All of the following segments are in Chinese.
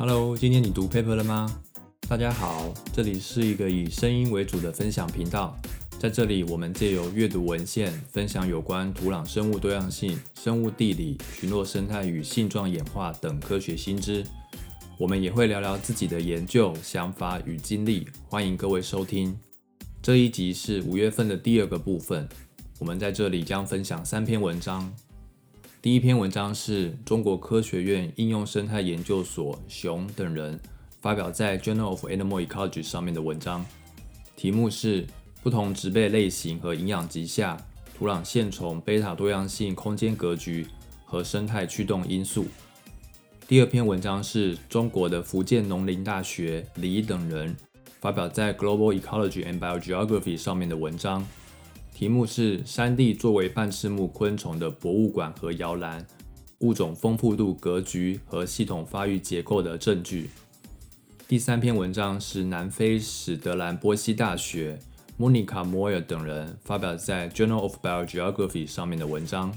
Hello，今天你读 paper 了吗？大家好，这里是一个以声音为主的分享频道，在这里我们借由阅读文献，分享有关土壤生物多样性、生物地理、群落生态与性状演化等科学新知。我们也会聊聊自己的研究想法与经历，欢迎各位收听。这一集是五月份的第二个部分，我们在这里将分享三篇文章。第一篇文章是中国科学院应用生态研究所熊等人发表在《Journal of Animal Ecology》上面的文章，题目是不同植被类型和营养级下土壤线虫贝塔多样性空间格局和生态驱动因素。第二篇文章是中国的福建农林大学李等人发表在《Global Ecology and Biogeography》上面的文章。题目是山地作为半翅目昆虫的博物馆和摇篮，物种丰富度格局和系统发育结构的证据。第三篇文章是南非史德兰波西大学 Monica Moyer 等人发表在《Journal of Biogeography》上面的文章，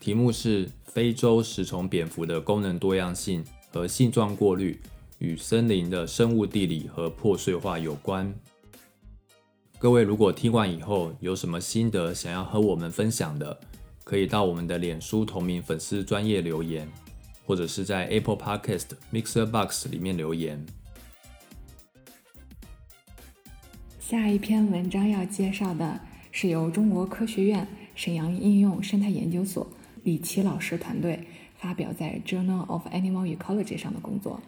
题目是非洲食虫蝙蝠的功能多样性和性状过滤与森林的生物地理和破碎化有关。各位如果听完以后有什么心得想要和我们分享的，可以到我们的脸书同名粉丝专业留言，或者是在 Apple Podcast Mixer Box 里面留言。下一篇文章要介绍的是由中国科学院沈阳应用生态研究所李琦老师团队发表在《Journal of Animal Ecology》上的工作。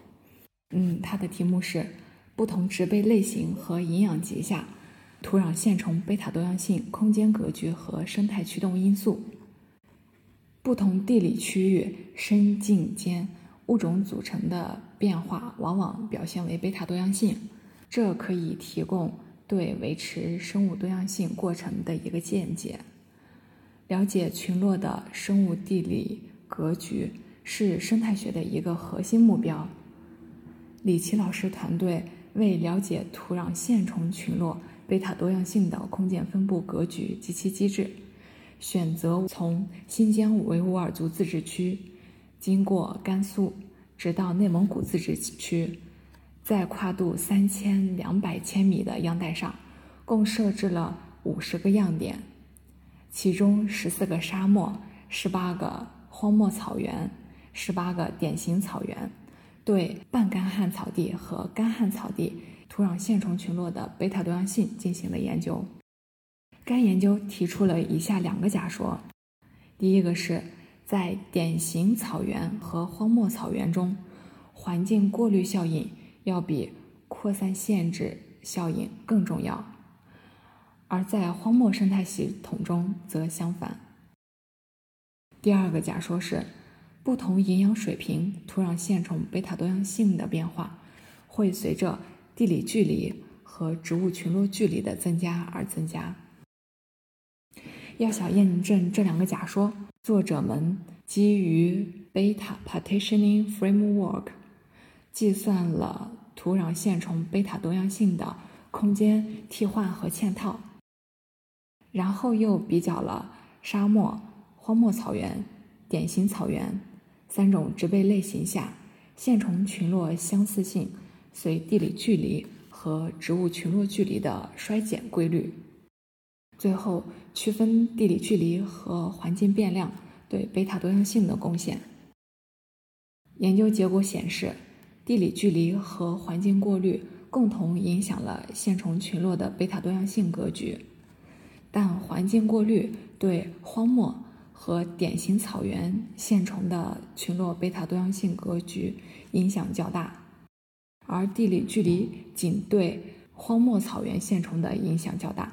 嗯，它的题目是不同植被类型和营养级下。土壤线虫贝塔多样性空间格局和生态驱动因素。不同地理区域深近间物种组成的变化，往往表现为贝塔多样性，这可以提供对维持生物多样性过程的一个见解。了解群落的生物地理格局是生态学的一个核心目标。李琦老师团队为了解土壤线虫群落。贝塔多样性的空间分布格局及其机制，选择从新疆维吾尔族自治区经过甘肃，直到内蒙古自治区，在跨度三千两百千米的样带上，共设置了五十个样点，其中十四个沙漠，十八个荒漠草原，十八个典型草原，对半干旱草地和干旱草地。土壤线虫群落的贝塔多样性进行了研究。该研究提出了以下两个假说：第一个是，在典型草原和荒漠草原中，环境过滤效应要比扩散限制效应更重要；而在荒漠生态系统中则相反。第二个假说是，不同营养水平土壤线虫贝塔多样性的变化会随着。地理距离和植物群落距离的增加而增加。要想验证这两个假说，作者们基于 Beta Partitioning Framework 计算了土壤线虫贝塔多样性的空间替换和嵌套，然后又比较了沙漠、荒漠草原、典型草原三种植被类型下线虫群落相似性。随地理距离和植物群落距离的衰减规律，最后区分地理距离和环境变量对贝塔多样性的贡献。研究结果显示，地理距离和环境过滤共同影响了线虫群落的贝塔多样性格局，但环境过滤对荒漠和典型草原线虫的群落贝塔多样性格局影响较大。而地理距离仅对荒漠草原线虫的影响较大。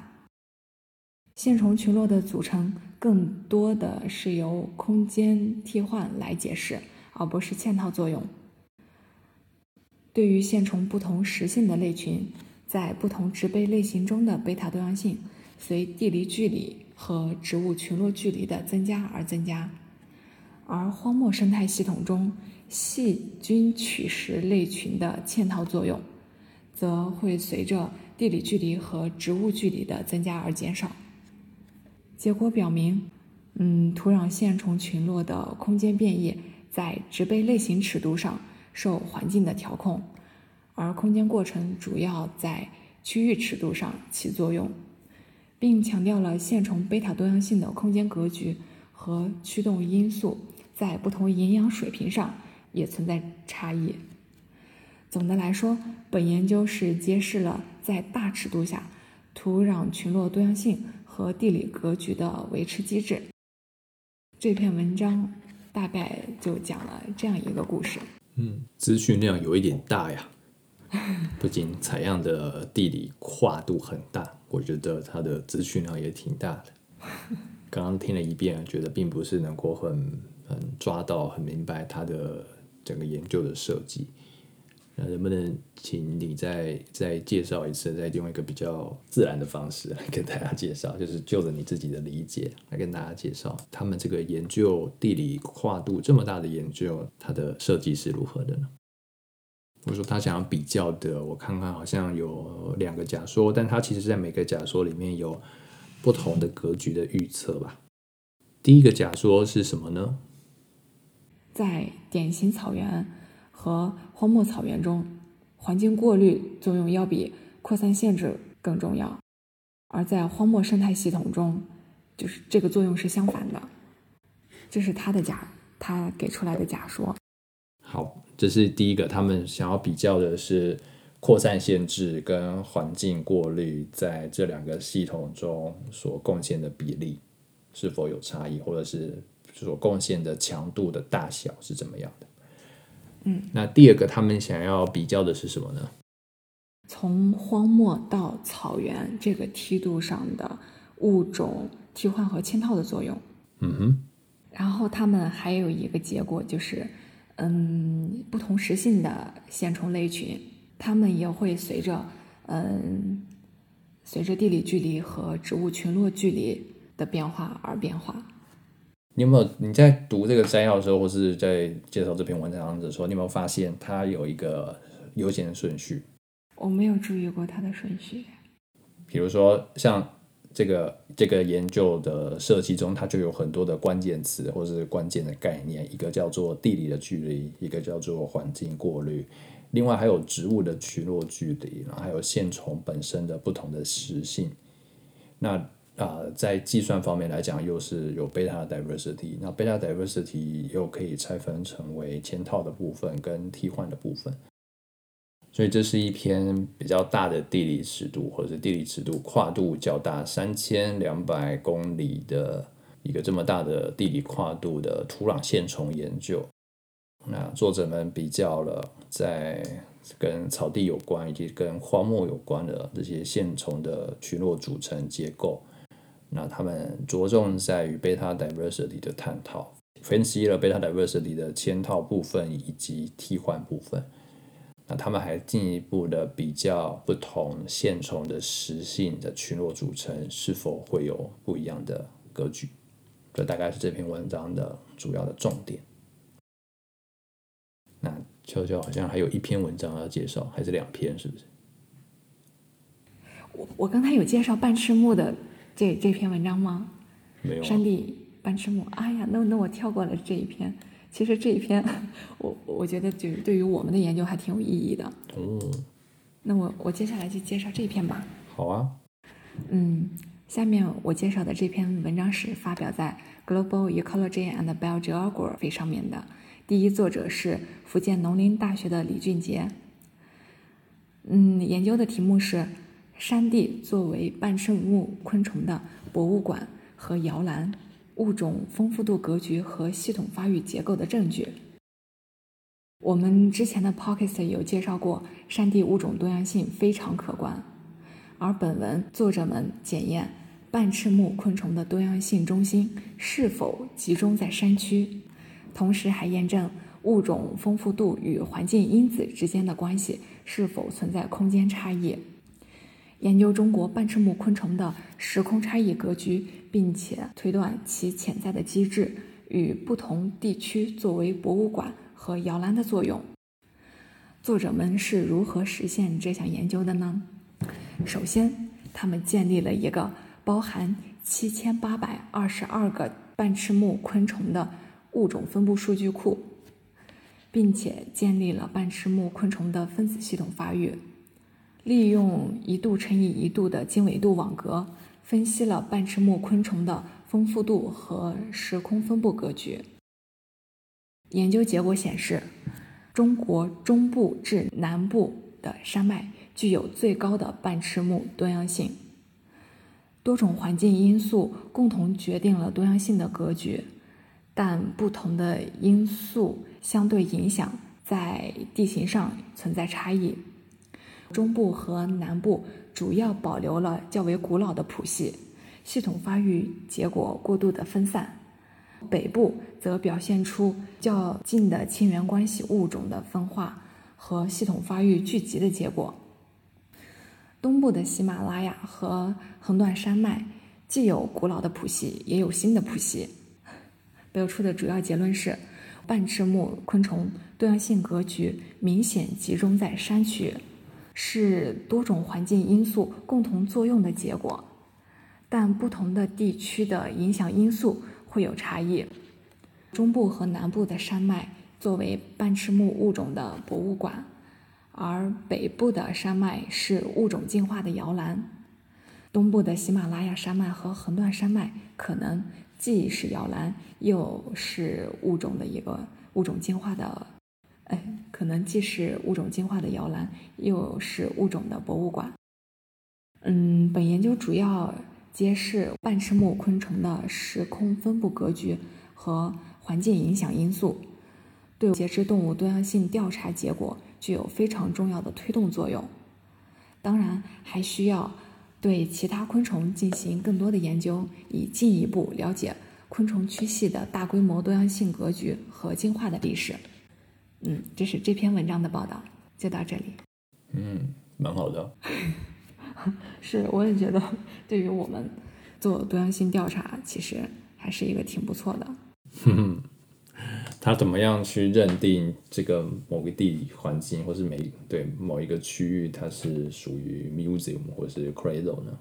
线虫群落的组成更多的是由空间替换来解释，而不是嵌套作用。对于线虫不同食性的类群，在不同植被类型中的贝塔多样性随地理距离和植物群落距离的增加而增加，而荒漠生态系统中。细菌取食类群的嵌套作用，则会随着地理距离和植物距离的增加而减少。结果表明，嗯，土壤线虫群落的空间变异在植被类型尺度上受环境的调控，而空间过程主要在区域尺度上起作用，并强调了线虫贝塔多样性的空间格局和驱动因素在不同营养水平上也存在差异。总的来说，本研究是揭示了在大尺度下土壤群落多样性和地理格局的维持机制。这篇文章大概就讲了这样一个故事。嗯，资讯量有一点大呀，不仅采样的地理跨度很大，我觉得它的资讯量也挺大的。刚刚听了一遍，觉得并不是能够很很抓到、很明白它的整个研究的设计。那能不能请你再再介绍一次，再用一个比较自然的方式来跟大家介绍，就是就着你自己的理解来跟大家介绍，他们这个研究地理跨度这么大的研究，它的设计是如何的呢？我说他想要比较的，我看看好像有两个假说，但他其实在每个假说里面有不同的格局的预测吧。第一个假说是什么呢？在典型草原。和荒漠草原中，环境过滤作用要比扩散限制更重要；而在荒漠生态系统中，就是这个作用是相反的。这是他的假，他给出来的假说。好，这是第一个，他们想要比较的是扩散限制跟环境过滤在这两个系统中所贡献的比例是否有差异，或者是所贡献的强度的大小是怎么样的。嗯，那第二个，他们想要比较的是什么呢？从荒漠到草原这个梯度上的物种替换和嵌套的作用。嗯哼。然后他们还有一个结果就是，嗯，不同食性的线虫类群，它们也会随着，嗯，随着地理距离和植物群落距离的变化而变化。你有没有你在读这个摘要的时候，或是在介绍这篇文章的时候，你有没有发现它有一个优先顺序？我没有注意过它的顺序。比如说，像这个这个研究的设计中，它就有很多的关键词或是关键的概念，一个叫做地理的距离，一个叫做环境过滤，另外还有植物的群落距离，然后还有线虫本身的不同的食性。那啊，在计算方面来讲，又是有贝塔 diversity，那贝塔 diversity 又可以拆分成为嵌套的部分跟替换的部分，所以这是一篇比较大的地理尺度，或者是地理尺度跨度较大，三千两百公里的一个这么大的地理跨度的土壤线虫研究。那作者们比较了在跟草地有关以及跟荒漠有关的这些线虫的群落组成结构。那他们着重在于贝塔 diversity 的探讨，分析了贝塔 diversity 的嵌套部分以及替换部分。那他们还进一步的比较不同线虫的实性的群落组成是否会有不一样的格局。这大概是这篇文章的主要的重点。那秋秋好像还有一篇文章要介绍，还是两篇？是不是？我我刚才有介绍半翅目的。这这篇文章吗？没有。山地半翅木，哎呀，那那我跳过了这一篇。其实这一篇，我我觉得就是对于我们的研究还挺有意义的。哦。那我我接下来就介绍这篇吧。好啊。嗯，下面我介绍的这篇文章是发表在《Global Ecology and Biogeography》上面的。第一作者是福建农林大学的李俊杰。嗯，研究的题目是。山地作为半翅目昆虫的博物馆和摇篮，物种丰富度格局和系统发育结构的证据。我们之前的 p o c k e t 有介绍过，山地物种多样性非常可观。而本文作者们检验半翅目昆虫的多样性中心是否集中在山区，同时还验证物种丰富度与环境因子之间的关系是否存在空间差异。研究中国半翅目昆虫的时空差异格局，并且推断其潜在的机制与不同地区作为博物馆和摇篮的作用。作者们是如何实现这项研究的呢？首先，他们建立了一个包含七千八百二十二个半翅目昆虫的物种分布数据库。并且建立了半翅目昆虫的分子系统发育，利用一度乘以一度的经纬度网格，分析了半翅目昆虫的丰富度和时空分布格局。研究结果显示，中国中部至南部的山脉具有最高的半翅目多样性。多种环境因素共同决定了多样性的格局，但不同的因素相对影响在地形上存在差异。中部和南部主要保留了较为古老的谱系，系统发育结果过度的分散；北部则表现出较近的亲缘关系物种的分化和系统发育聚集的结果。东部的喜马拉雅和横断山脉既有古老的谱系，也有新的谱系。得出的主要结论是，半翅目昆虫多样性格局明显集中在山区，是多种环境因素共同作用的结果。但不同的地区的影响因素会有差异。中部和南部的山脉作为半翅目物种的博物馆。而北部的山脉是物种进化的摇篮，东部的喜马拉雅山脉和横断山脉可能既是摇篮，又是物种的一个物种进化的，哎，可能既是物种进化的摇篮，又是物种的博物馆。嗯，本研究主要揭示半翅目昆虫的时空分布格局和环境影响因素，对节肢动物多样性调查结果。具有非常重要的推动作用。当然，还需要对其他昆虫进行更多的研究，以进一步了解昆虫区系的大规模多样性格局和进化的历史。嗯，这是这篇文章的报道，就到这里。嗯，蛮好的。是，我也觉得，对于我们做多样性调查，其实还是一个挺不错的。他怎么样去认定这个某个地理环境，或是每对某一个区域，它是属于 museum 或是 cradle 呢？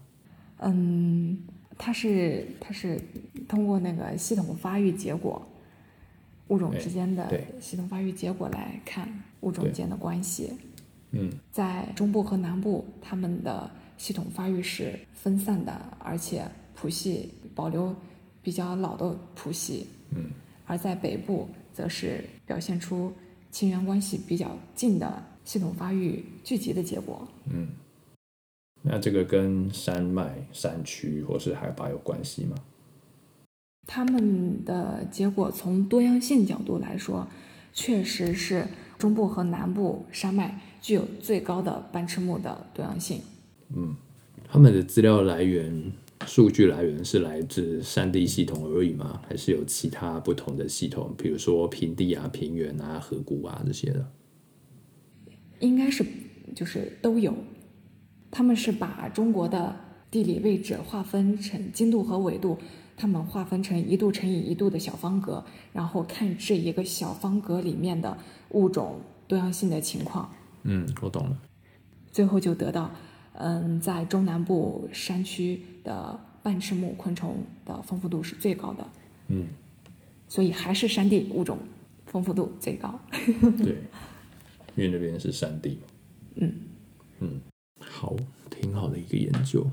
嗯，它是它是通过那个系统发育结果，物种之间的系统发育结果来看物种间的关系。嗯，在中部和南部，它们的系统发育是分散的，而且谱系保留比较老的谱系。嗯，而在北部。则是表现出亲缘关系比较近的系统发育聚集的结果。嗯，那这个跟山脉、山区或是海拔有关系吗？他们的结果从多样性角度来说，确实是中部和南部山脉具有最高的半翅目的多样性。嗯，他们的资料来源。数据来源是来自山地系统而已吗？还是有其他不同的系统，比如说平地啊、平原啊、河谷啊这些的？应该是就是都有。他们是把中国的地理位置划分成经度和纬度，他们划分成一度乘以一度的小方格，然后看这一个小方格里面的物种多样性的情况。嗯，我懂了。最后就得到。嗯，在中南部山区的半翅目昆虫的丰富度是最高的。嗯，所以还是山地物种丰富度最高。对，因为那边是山地。嗯嗯，好，挺好的一个研究。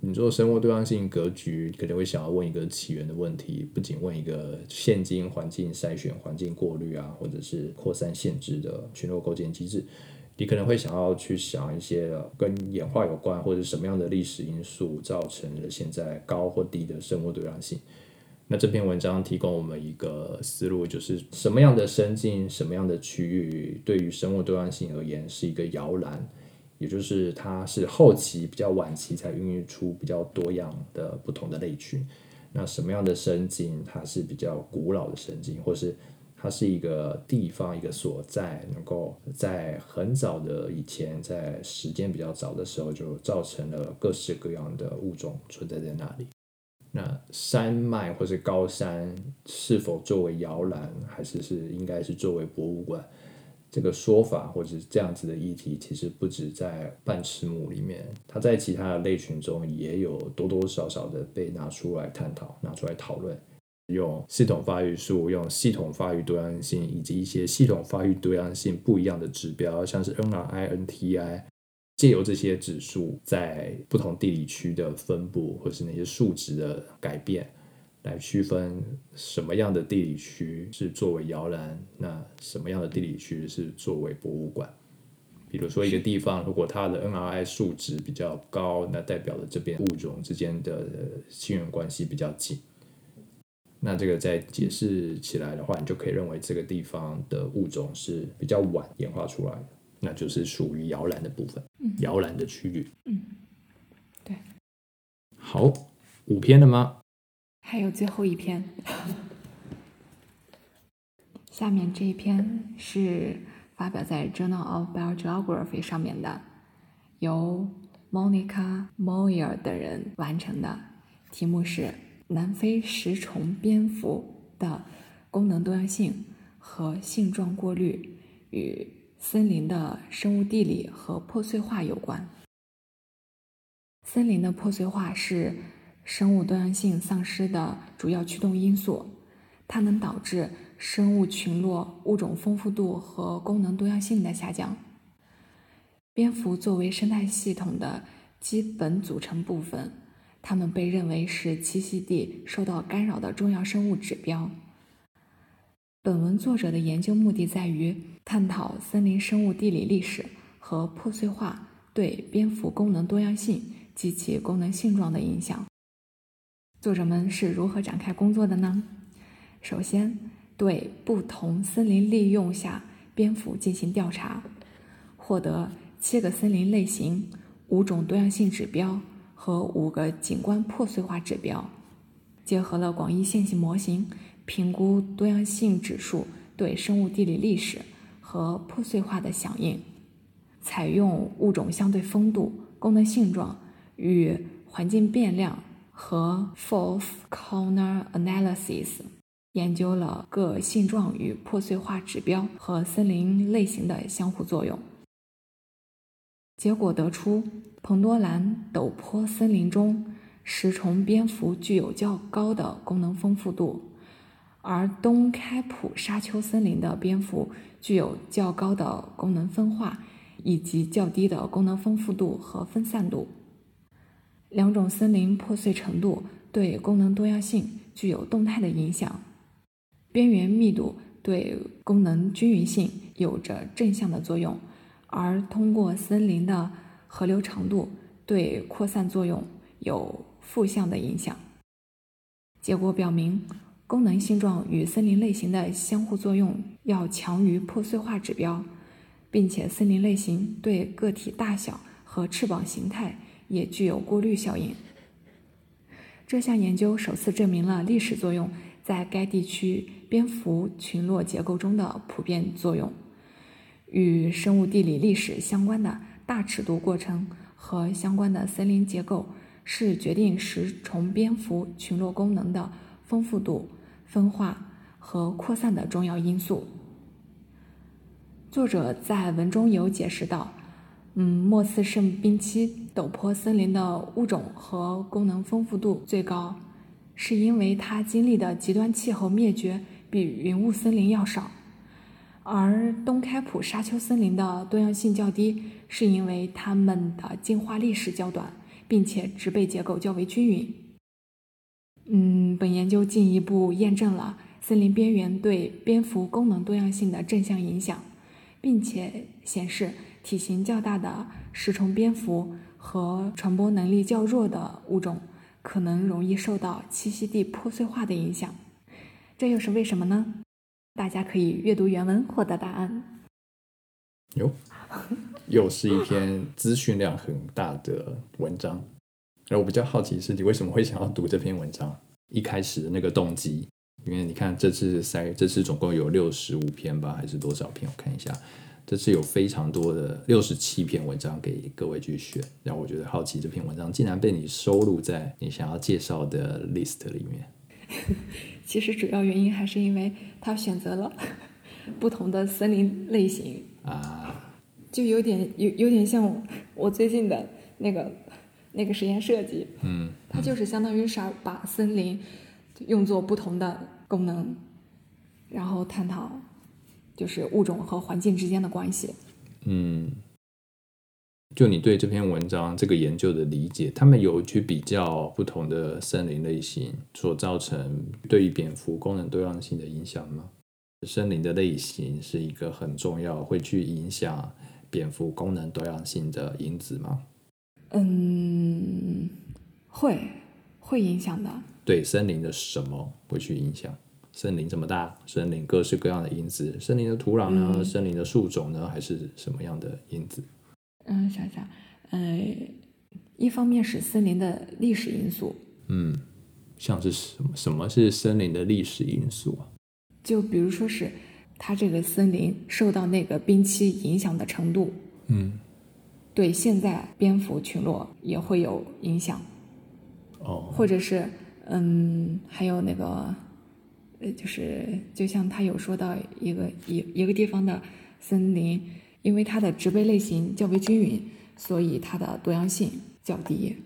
你做生物多样性格局，可能会想要问一个起源的问题，不仅问一个现今环境筛选、环境过滤啊，或者是扩散限制的群落构建机制。你可能会想要去想一些跟演化有关，或者什么样的历史因素造成了现在高或低的生物多样性。那这篇文章提供我们一个思路，就是什么样的生境、什么样的区域，对于生物多样性而言是一个摇篮，也就是它是后期比较晚期才孕育出比较多样的不同的类群。那什么样的生境，它是比较古老的生境，或是？它是一个地方，一个所在，能够在很早的以前，在时间比较早的时候，就造成了各式各样的物种存在在那里。那山脉或是高山是否作为摇篮，还是是应该是作为博物馆？这个说法或者是这样子的议题，其实不止在半翅目里面，它在其他的类群中也有多多少少的被拿出来探讨、拿出来讨论。用系统发育数、用系统发育多样性以及一些系统发育多样性不一样的指标，像是 NRI、NTI，借由这些指数在不同地理区的分布或是那些数值的改变，来区分什么样的地理区是作为摇篮，那什么样的地理区是作为博物馆。比如说一个地方，如果它的 NRI 数值比较高，那代表了这边物种之间的亲缘关系比较近。那这个在解释起来的话，你就可以认为这个地方的物种是比较晚演化出来的，那就是属于摇篮的部分，摇篮的区域。嗯，对。好，五篇了吗？还有最后一篇，下面这一篇是。发表在《Journal of Biogeography》上面的，由 Monica Moyer 等人完成的，题目是南非食虫蝙蝠的功能多样性和性状过滤与森林的生物地理和破碎化有关。森林的破碎化是生物多样性丧失的主要驱动因素，它能导致。生物群落物种丰富度和功能多样性的下降。蝙蝠作为生态系统的基本组成部分，它们被认为是栖息地受到干扰的重要生物指标。本文作者的研究目的在于探讨森林生物地理历史和破碎化对蝙蝠功能多样性及其功能性状的影响。作者们是如何展开工作的呢？首先。对不同森林利用下蝙蝠进行调查，获得七个森林类型、五种多样性指标和五个景观破碎化指标，结合了广义线性模型，评估多样性指数对生物地理历史和破碎化的响应，采用物种相对丰度、功能性状与环境变量和 Fourth Corner Analysis。研究了各性状与破碎化指标和森林类型的相互作用，结果得出，蓬多兰陡坡森林中食虫蝙蝠具有较高的功能丰富度，而东开普沙丘森林的蝙蝠具有较高的功能分化以及较低的功能丰富度和分散度。两种森林破碎程度对功能多样性具有动态的影响。边缘密度对功能均匀性有着正向的作用，而通过森林的河流长度对扩散作用有负向的影响。结果表明，功能性状与森林类型的相互作用要强于破碎化指标，并且森林类型对个体大小和翅膀形态也具有过滤效应。这项研究首次证明了历史作用。在该地区蝙蝠群落结构中的普遍作用，与生物地理历史相关的大尺度过程和相关的森林结构，是决定食虫蝙蝠群落功能的丰富度、分化和扩散的重要因素。作者在文中有解释到，嗯，莫次圣冰期陡坡森林的物种和功能丰富度最高。是因为它经历的极端气候灭绝比云雾森林要少，而东开普沙丘森林的多样性较低，是因为它们的进化历史较短，并且植被结构较为均匀。嗯，本研究进一步验证了森林边缘对蝙蝠功能多样性的正向影响，并且显示体型较大的食虫蝙蝠和传播能力较弱的物种。可能容易受到栖息地破碎化的影响，这又是为什么呢？大家可以阅读原文获得答案。哟，又是一篇资讯量很大的文章。而我比较好奇是，你为什么会想要读这篇文章？一开始的那个动机，因为你看这次筛，这次总共有六十五篇吧，还是多少篇？我看一下。这次有非常多的六十七篇文章给各位去选，然后我觉得好奇，这篇文章竟然被你收录在你想要介绍的 list 里面。其实主要原因还是因为他选择了 不同的森林类型。啊，就有点有有点像我最近的那个那个实验设计，嗯，它就是相当于啥把森林用作不同的功能，然后探讨就是物种和环境之间的关系。嗯，就你对这篇文章这个研究的理解，他们有去比较不同的森林类型所造成对于蝙蝠功能多样性的影响吗？森林的类型是一个很重要会去影响蝙蝠功能多样性的因子吗？嗯，会会影响的。对森林的什么会去影响？森林这么大，森林各式各样的因子，森林的土壤呢？森林的树种呢？还是什么样的因子？嗯，想想，呃，一方面是森林的历史因素。嗯，像是什么？什么是森林的历史因素啊？就比如说是它这个森林受到那个冰期影响的程度。嗯，对，现在蝙蝠群落也会有影响。哦，或者是。嗯，还有那个，呃，就是就像他有说到一个一一个地方的森林，因为它的植被类型较为均匀，所以它的多样性较低。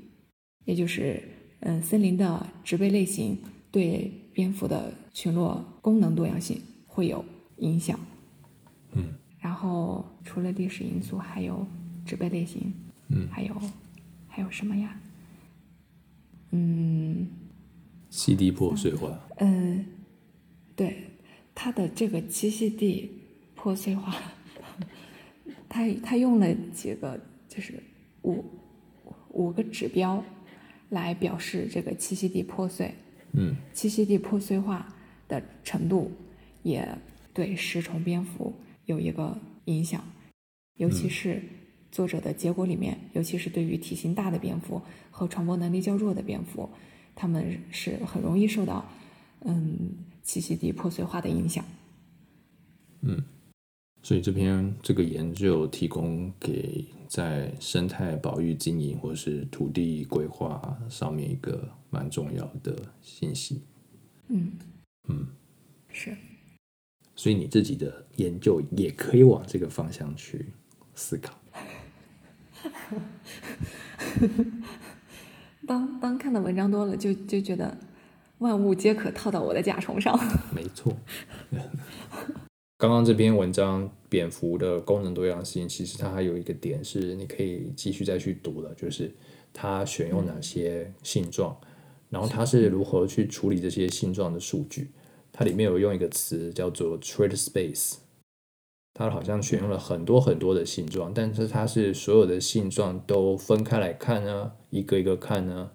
也就是，嗯，森林的植被类型对蝙蝠的群落功能多样性会有影响。嗯。然后除了历史因素，还有植被类型。嗯。还有，还有什么呀？嗯。西地破碎化。嗯，对，它的这个栖息地破碎化，它它用了几个，就是五五个指标来表示这个栖息地破碎。嗯，栖息地破碎化的程度也对食虫蝙蝠有一个影响，尤其是作者的结果里面，尤其是对于体型大的蝙蝠和传播能力较弱的蝙蝠。他们是很容易受到，嗯，栖息地破碎化的影响。嗯，所以这篇这个研究提供给在生态保育经营或是土地规划上面一个蛮重要的信息。嗯嗯，是。所以你自己的研究也可以往这个方向去思考。当当看的文章多了，就就觉得万物皆可套到我的甲虫上。没错。刚刚这篇文章蝙蝠的功能多样性，其实它还有一个点是你可以继续再去读的，就是它选用哪些性状，然后它是如何去处理这些性状的数据。它里面有用一个词叫做 trade space。它好像选用了很多很多的性状，但是它是所有的性状都分开来看呢，一个一个看呢，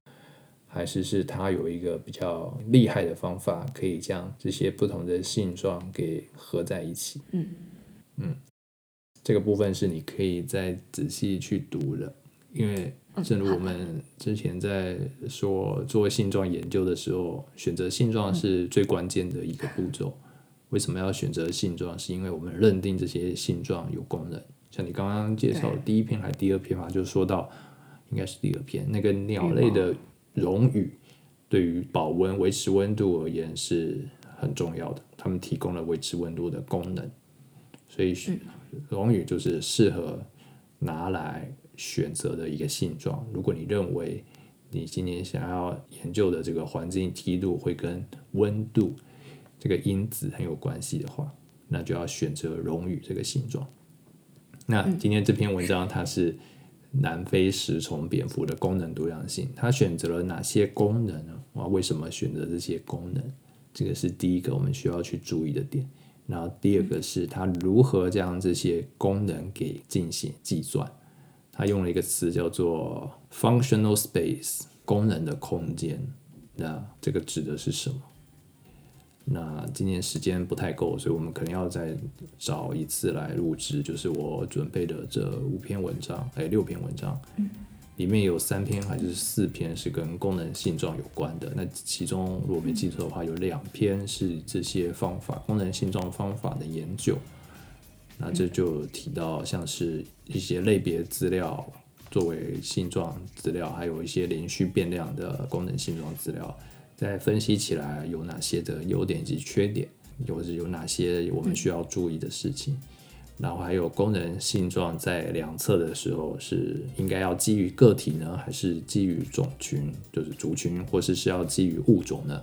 还是是它有一个比较厉害的方法，可以将这些不同的性状给合在一起？嗯嗯，这个部分是你可以再仔细去读的，因为正如我们之前在说做性状研究的时候，选择性状是最关键的一个步骤。为什么要选择性状？是因为我们认定这些性状有功能。像你刚刚介绍的第一篇还是第二篇嘛，就说到应该是第二篇，那个鸟类的绒羽对于保温、维持温度而言是很重要的，它们提供了维持温度的功能。所以绒羽就是适合拿来选择的一个性状。如果你认为你今年想要研究的这个环境梯度会跟温度。这个因子很有关系的话，那就要选择绒羽这个性状。那今天这篇文章它是南非食虫蝙蝠的功能多样性，它选择了哪些功能呢？啊，为什么选择这些功能？这个是第一个我们需要去注意的点。然后第二个是它如何将这些功能给进行计算。它用了一个词叫做 functional space，功能的空间。那这个指的是什么？那今年时间不太够，所以我们可能要再找一次来录制。就是我准备的这五篇文章，哎，六篇文章，里面有三篇还是四篇是跟功能性状有关的。那其中如果没记错的话，有两篇是这些方法功能性状方法的研究。那这就提到像是一些类别资料作为性状资料，还有一些连续变量的功能性状资料。在分析起来有哪些的优点及缺点，或者有哪些我们需要注意的事情，然后还有功能性状在量测的时候是应该要基于个体呢，还是基于种群，就是族群，或是是要基于物种呢？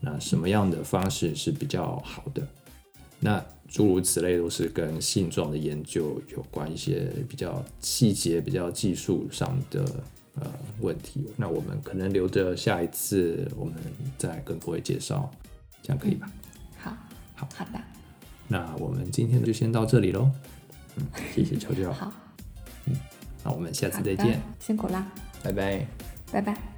那什么样的方式是比较好的？那诸如此类都是跟性状的研究有关一些比较细节、比较技术上的呃问题。那我们可能留着下一次我们再跟各位介绍，这样可以吧？好，好好的，那我们今天就先到这里喽。嗯，谢谢球球。好，嗯那我们下次再见，辛苦啦，拜拜。拜拜。